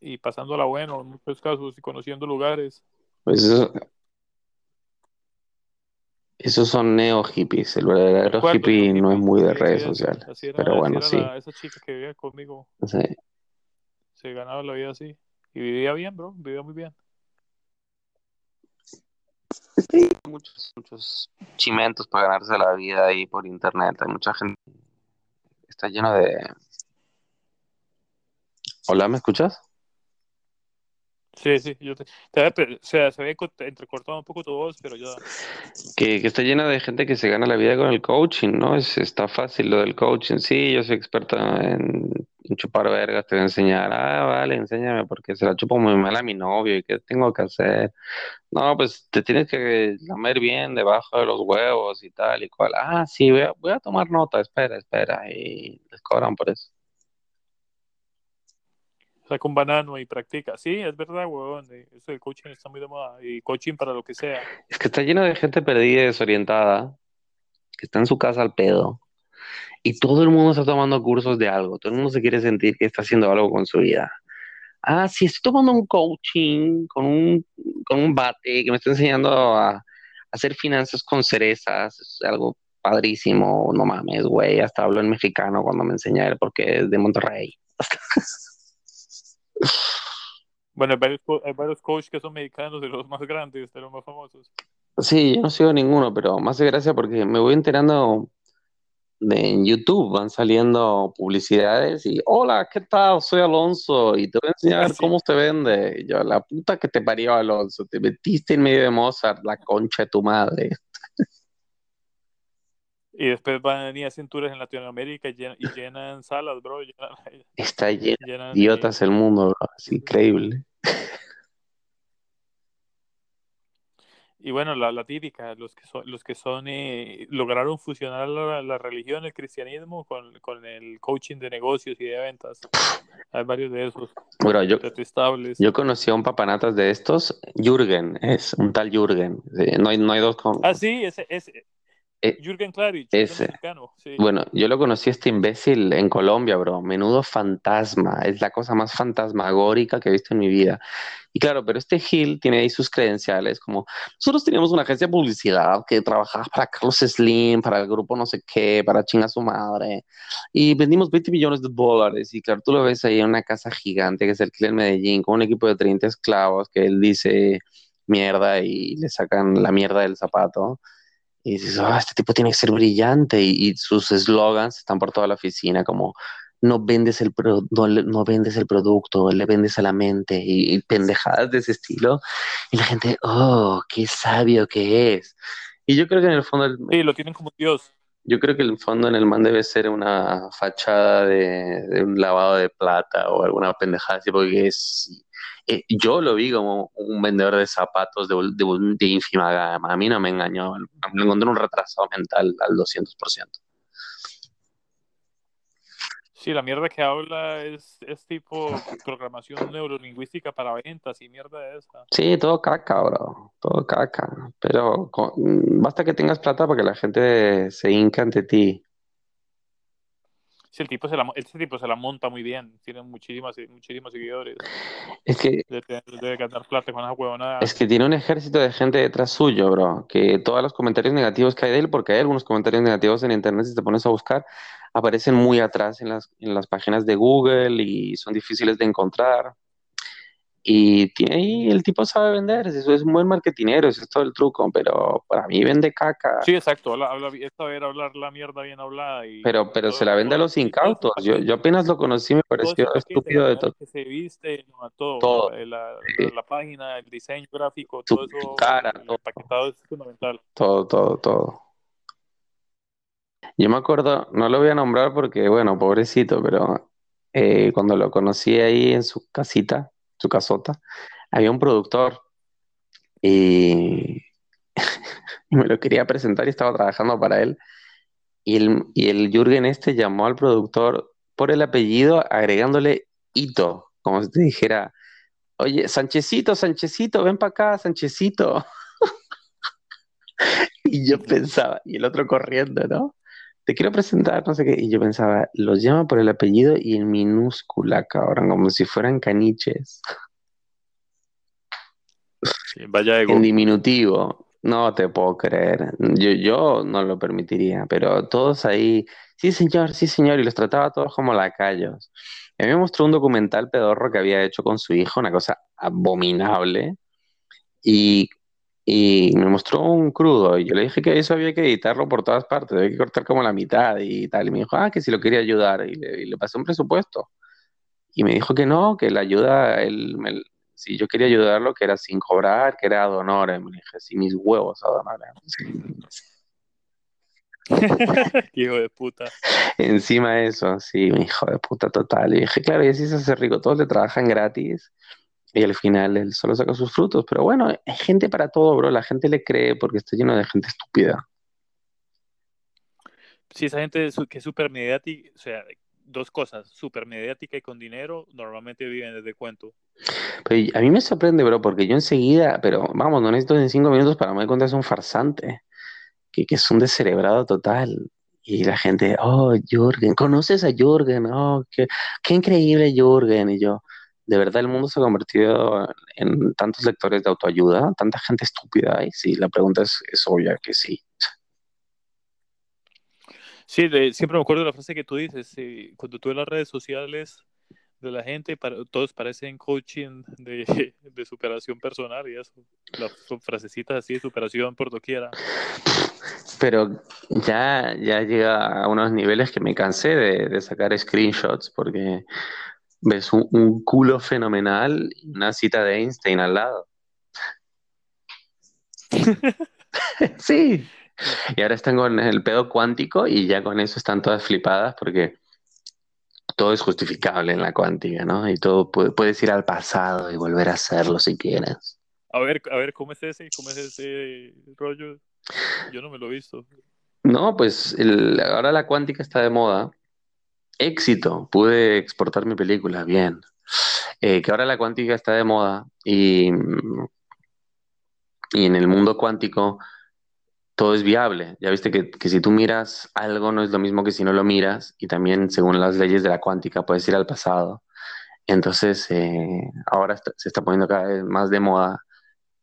B: y pasándola bueno en muchos casos y conociendo lugares.
A: Pues eso, esos son neo hippies. El verdadero hippie no es muy de redes sociales. pero bueno, sí.
B: esa chica que vivía conmigo se ganaba la vida así. Y vivía bien, bro. Vivía muy bien.
A: Sí, muchos, muchos chimentos para ganarse la vida ahí por internet. Hay mucha gente está lleno de... Hola, ¿me escuchas?
B: Sí, sí, yo te, o sea, se ve entrecortado un poco tu voz, pero ya.
A: Que, está llena de gente que se gana la vida con el coaching, ¿no? Es, está fácil lo del coaching. Sí, yo soy experto en, chupar vergas, te voy a enseñar. Ah, vale, enséñame, porque se la chupo muy mal a mi novio y qué tengo que hacer. No, pues te tienes que lamer bien debajo de los huevos y tal y cual. Ah, sí, voy a, voy a tomar nota, espera, espera. Y les cobran por eso
B: saca un banano y practica. Sí, es verdad, weón. Eso del coaching está muy de moda. Y coaching para lo que sea.
A: Es que está lleno de gente perdida y desorientada, que está en su casa al pedo. Y todo el mundo está tomando cursos de algo. Todo el mundo se quiere sentir que está haciendo algo con su vida. Ah, sí, estoy tomando un coaching con un, con un bate que me está enseñando a, hacer finanzas con cerezas. Es algo padrísimo. No mames, güey. Hasta hablo en mexicano cuando me enseña él porque es de Monterrey.
B: Bueno, hay varios, hay varios coaches que son mexicanos, de los más grandes, de los más famosos.
A: Sí, yo no sigo ninguno, pero más de gracia porque me voy enterando de en YouTube, van saliendo publicidades y hola, ¿qué tal? Soy Alonso y te voy a enseñar
B: Sí.
A: cómo se vende. Y yo, la puta que te parió, Alonso, te metiste en medio de Mozart, la concha de tu madre.
B: Y después van a venir a cinturas en Latinoamérica y llenan, y llenan salas, bro. Llenan,
A: Está lleno de idiotas el mundo, bro. Es increíble.
B: Y bueno, la, la típica, los que son, los que son eh, lograron fusionar la, la religión, el cristianismo con, con el coaching de negocios y de ventas. Hay varios de esos
A: Bro, yo, yo conocí a un papanatas de estos, Jürgen, es un tal Jürgen. Eh, No hay, no hay dos con...
B: Ah, sí, ese, ese.
A: Eh,
B: Jürgen Klarich,
A: ese.
B: mexicano. Sí.
A: Bueno, yo lo conocí a este imbécil en Colombia, bro. Menudo fantasma. Es la cosa más fantasmagórica que he visto en mi vida. Y claro, pero este Gil tiene ahí sus credenciales, como nosotros teníamos una agencia de publicidad que trabajaba para Carlos Slim, para el grupo no sé qué, para chinga su madre. Y vendimos 20 millones de dólares. Y claro, tú lo ves ahí en una casa gigante que es el Cliel Medellín, con un equipo de 30 esclavos que él dice mierda y le sacan la mierda del zapato. Y dices, ah, este tipo tiene que ser brillante. Y, y sus slogans están por toda la oficina, como no vendes el, pro- no, no vendes el producto, le vendes a la mente. Y, y pendejadas de ese estilo. Y la gente, oh, qué sabio que es. Y yo creo que en el fondo, el-
B: Sí, lo tienen como Dios.
A: yo creo que el fondo en el man debe ser una fachada de, de un lavado de plata o alguna pendejada así, porque es. Eh, yo lo vi como un vendedor de zapatos de, de, de ínfima gama. A mí no me engañó. Me encontré un retrasado mental al 200%.
B: Sí, la mierda que habla es, es tipo programación neurolingüística para ventas y mierda de esa.
A: Sí, todo caca, bro. Todo caca. Pero con- basta que tengas plata para que la gente se hinca ante ti.
B: Sí, el tipo se la, este tipo se la monta muy bien. Tiene muchísimas, muchísimos seguidores.
A: Es que
B: Debe, tener- debe ganar plata con esa huevonada.
A: Es que tiene un ejército de gente detrás suyo, bro. Que todos los comentarios negativos que hay de él, porque hay algunos comentarios negativos en internet, si te pones a buscar, aparecen muy atrás en las, en las páginas de Google y son difíciles de encontrar. Y tiene ahí, el tipo sabe vender, eso es un buen marketinero, eso es todo el truco, pero para mí vende caca.
B: Sí, exacto. Habla, habla, es saber hablar la mierda bien hablada. Y,
A: Pero, pero
B: todo-
A: se la vende a los incautos. Yo, yo apenas lo conocí, me pareció estúpido de todo.
B: en que se viste, no, a todo,
A: Todo.
B: la, la-
A: Sí.
B: la página, el diseño gráfico,
A: Su
B: todo eso,
A: cara,
B: el
A: todo.
B: empaquetado es fundamental.
A: Todo, todo, todo. Yo me acuerdo, no lo voy a nombrar porque, bueno, pobrecito, pero eh, cuando lo conocí ahí en su casita, su casota, había un productor y, y me lo quería presentar y estaba trabajando para él. Y el, y el Jürgen este llamó al productor por el apellido agregándole Ito, como si te dijera, oye, Sanchezito, Sanchezito, ven para acá, Sanchezito. Y yo pensaba, y el otro corriendo, ¿no? Te quiero presentar, no sé qué. Y yo pensaba, los llama por el apellido y en minúscula, cabrón, como si fueran caniches.
B: Sí, vaya ego.
A: En diminutivo. No te puedo creer. Yo, yo no lo permitiría, pero todos ahí, sí señor, sí señor, y los trataba a todos como lacayos. A mí me mostró un documental pedorro que había hecho con su hijo, una cosa abominable, y, y me mostró un crudo, y yo le dije que eso había que editarlo por todas partes, había que cortar como la mitad y tal, y me dijo, ah, que si lo quería ayudar, y le, y le pasé un presupuesto, y me dijo que no, que la ayuda, él, me- si yo quería ayudarlo, que era sin cobrar, que era ad honorem, me dije, sí, mis huevos ad honorem.
B: Hijo de puta.
A: Encima de eso, sí, mi hijo de puta total. Y dije, claro, y así se hace rico, todos le trabajan gratis y al final él solo saca sus frutos. Pero bueno, hay gente para todo, bro. La gente le cree porque está lleno de gente estúpida.
B: Sí, esa gente que es súper mediática, o sea, dos cosas, súper mediática y con dinero, normalmente viven desde cuento.
A: Pero a mí me sorprende, bro, porque yo enseguida, pero vamos, no necesito ni cinco minutos para me cuenta es un farsante, que, que es un descerebrado total. Y la gente, oh, Jürgen, ¿conoces a Jürgen? Oh, qué, qué increíble Jürgen. Y yo, ¿de verdad el mundo se ha convertido en tantos lectores de autoayuda? ¿Tanta gente estúpida? Y sí, la pregunta es, es obvia que sí.
B: Sí, de- siempre me acuerdo de la frase que tú dices, eh, cuando tú en las redes sociales de la gente, para, todos parecen coaching de, de, superación personal y eso. Las frasecitas así de superación por doquiera.
A: Pero ya, ya llega a unos niveles que me cansé de, de sacar screenshots porque ves un, un, culo fenomenal y una cita de Einstein al lado. sí. Y ahora están con el pedo cuántico y ya con eso están todas flipadas porque todo es justificable en la cuántica, ¿no? Y todo puede, puedes ir al pasado y volver a hacerlo si quieres.
B: A ver, a ver, ¿cómo es ese? ¿Cómo es ese rollo? Yo no me lo he visto.
A: No, pues el, ahora la cuántica está de moda. Éxito, pude exportar mi película, bien. Eh, que ahora la cuántica está de moda y, y en el mundo cuántico todo es viable. Ya viste que, que, si tú miras algo no es lo mismo que si no lo miras y también según las leyes de la cuántica puedes ir al pasado. Entonces eh, ahora se está poniendo cada vez más de moda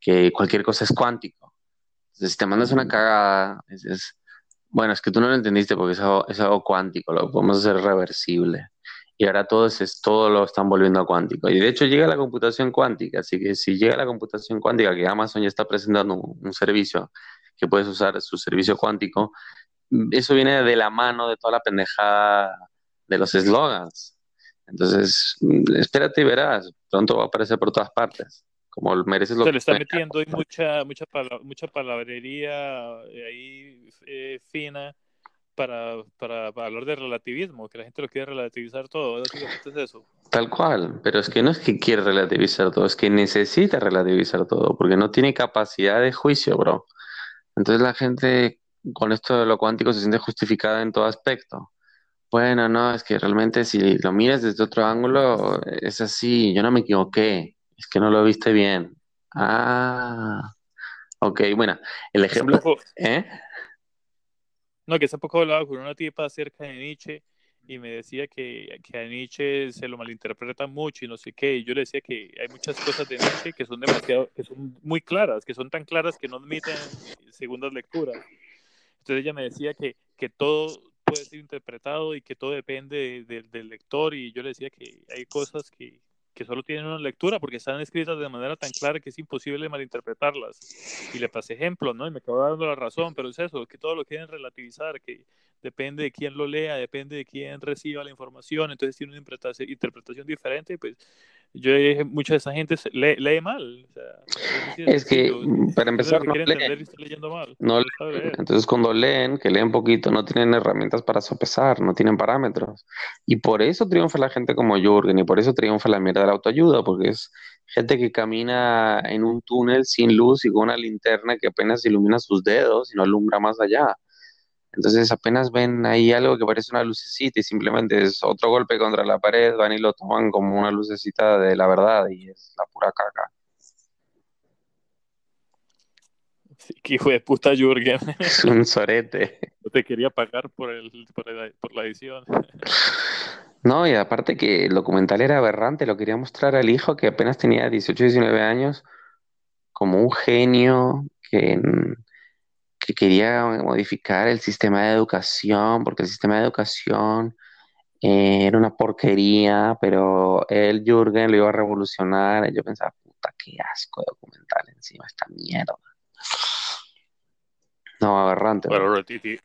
A: que cualquier cosa es cuántico. Si te mandas una cagada, es, bueno, es que tú no lo entendiste porque es algo, es algo cuántico, lo podemos hacer reversible. Y ahora todo, es, todo lo están volviendo a cuántico. Y de hecho llega la computación cuántica, así que si llega la computación cuántica, que Amazon ya está presentando un, un servicio que puedes usar su servicio cuántico, eso viene de la mano de toda la pendejada de los eslogans. Entonces, espérate y verás, pronto va a aparecer por todas partes. Como mereces lo
B: Se le está metiendo mucha, mucha, mucha palabrería eh, ahí eh, fina para, para, para, hablar de relativismo, que la gente lo quiere relativizar todo, básicamente es eso.
A: Tal cual, pero es que no es que quiere relativizar todo, es que necesita relativizar todo, porque no tiene capacidad de juicio, bro. Entonces la gente con esto de lo cuántico se siente justificada en todo aspecto. Bueno, no, es que realmente si lo miras desde otro ángulo, es así, yo no me equivoqué, es que no lo viste bien. Ah, ok, bueno, el ejemplo...
B: Poco,
A: ¿eh?
B: No, que hace poco hablaba con una tipa acerca de Nietzsche y me decía que, que, a Nietzsche se lo malinterpreta mucho y no sé qué. Y yo le decía que hay muchas cosas de Nietzsche que son demasiado, que son muy claras, que son tan claras que no admiten segundas lecturas. Entonces ella me decía que, que todo puede ser interpretado y que todo depende de, de, del lector y yo le decía que hay cosas que, que solo tienen una lectura porque están escritas de manera tan clara que es imposible malinterpretarlas. Y le pasé ejemplos, ¿no? Y me acabo dando la razón, pero es eso, que todo lo quieren relativizar, que depende de quién lo lea, depende de quién reciba la información, entonces tiene una interpretación, diferente, pues yo dije, mucha de esa gente lee, lee mal. O sea,
A: es, es que, para empezar, no leen.
B: Mal,
A: no leen. Entonces, cuando leen, que leen poquito, no tienen herramientas para sopesar, no tienen parámetros. Y por eso triunfa la gente como Jürgen, y por eso triunfa la mierda de la autoayuda, porque es gente que camina en un túnel sin luz y con una linterna que apenas ilumina sus dedos y no alumbra más allá. Entonces apenas ven ahí algo que parece una lucecita y simplemente es otro golpe contra la pared, van y lo toman como una lucecita de la verdad y es la pura caca.
B: Sí, qué hijo de puta Jürgen.
A: Es un sorete.
B: No te quería pagar por, el, por, el, por la edición.
A: No, y aparte que el documental era aberrante, lo quería mostrar al hijo que apenas tenía 18, 19 años, como un genio que que quería modificar el sistema de educación, porque el sistema de educación eh, era una porquería, pero él, Jürgen, lo iba a revolucionar. Y yo pensaba, puta, qué asco de documental encima, esta mierda. No, aberrante.
B: Bueno, el,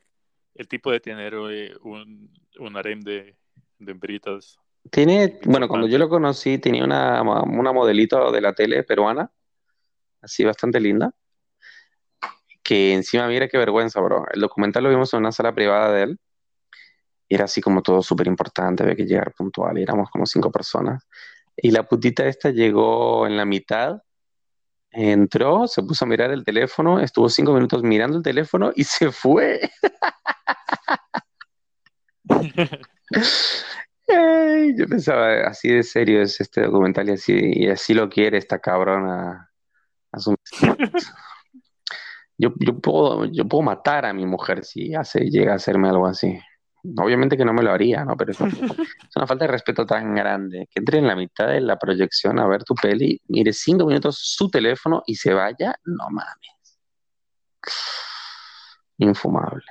B: el, tipo de tener eh, un, un harem de, de hembritas.
A: Tiene, bueno, cuando yo lo conocí, tenía una, una modelito de la tele peruana, así bastante linda que encima, mira qué vergüenza, bro. El documental lo vimos en una sala privada de él. Era así como todo súper importante, había que llegar puntual. Y éramos como cinco personas. Y la putita esta llegó en la mitad, entró, se puso a mirar el teléfono, estuvo cinco minutos mirando el teléfono y se fue. Yo pensaba, así de serio es este documental y así, y así lo quiere esta cabrona. Yo, yo, puedo, yo puedo matar a mi mujer si hace, llega a hacerme algo así. Obviamente que no me lo haría, ¿no? Pero es una, es una falta de respeto tan grande que entre en la mitad de la proyección a ver tu peli, mire cinco minutos su teléfono y se vaya, no mames. Infumable.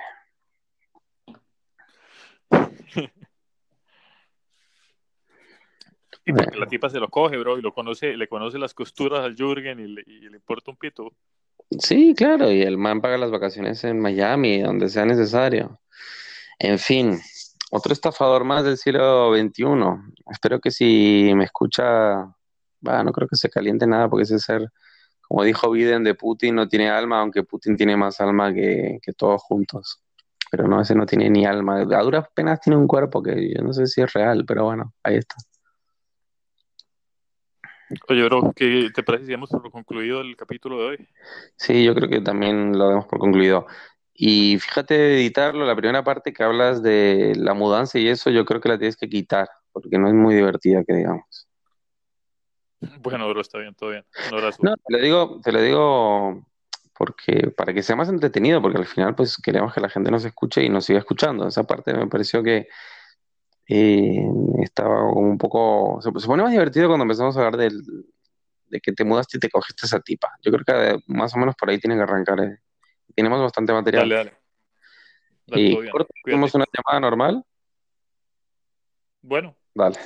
B: Y porque la tipa se lo coge, bro, y lo conoce, le conoce las costuras al Jürgen y le, y le importa un pito.
A: Sí, claro, y el man paga las vacaciones en Miami, donde sea necesario. En fin, otro estafador más del siglo XXI. Espero que si me escucha, va, no creo que se caliente nada, porque ese ser, como dijo Biden de Putin, no tiene alma, aunque Putin tiene más alma que, que todos juntos. Pero no, ese no tiene ni alma. A duras penas tiene un cuerpo que yo no sé si es real, pero bueno, ahí está.
B: Oye, bro, ¿qué te parece si damos por concluido el capítulo de hoy?
A: Sí, yo creo que también lo demos por concluido. Y fíjate de editarlo, la primera parte que hablas de la mudanza y eso, yo creo que la tienes que quitar, porque no es muy divertida, que digamos.
B: Bueno, bro, está bien, todo bien. Abrazo.
A: No, te lo digo, te lo digo porque para que sea más entretenido, porque al final pues queremos que la gente nos escuche y nos siga escuchando. Esa parte me pareció que eh, estaba como un poco... Se, se pone más divertido cuando empezamos a hablar del, de que te mudaste y te cogiste esa tipa. Yo creo que más o menos por ahí tiene que arrancar. eh. Tenemos bastante material.
B: Dale, dale. Dale,
A: y corto,
B: Cuídate.
A: ¿hacemos una llamada normal?
B: Bueno,
A: Dale.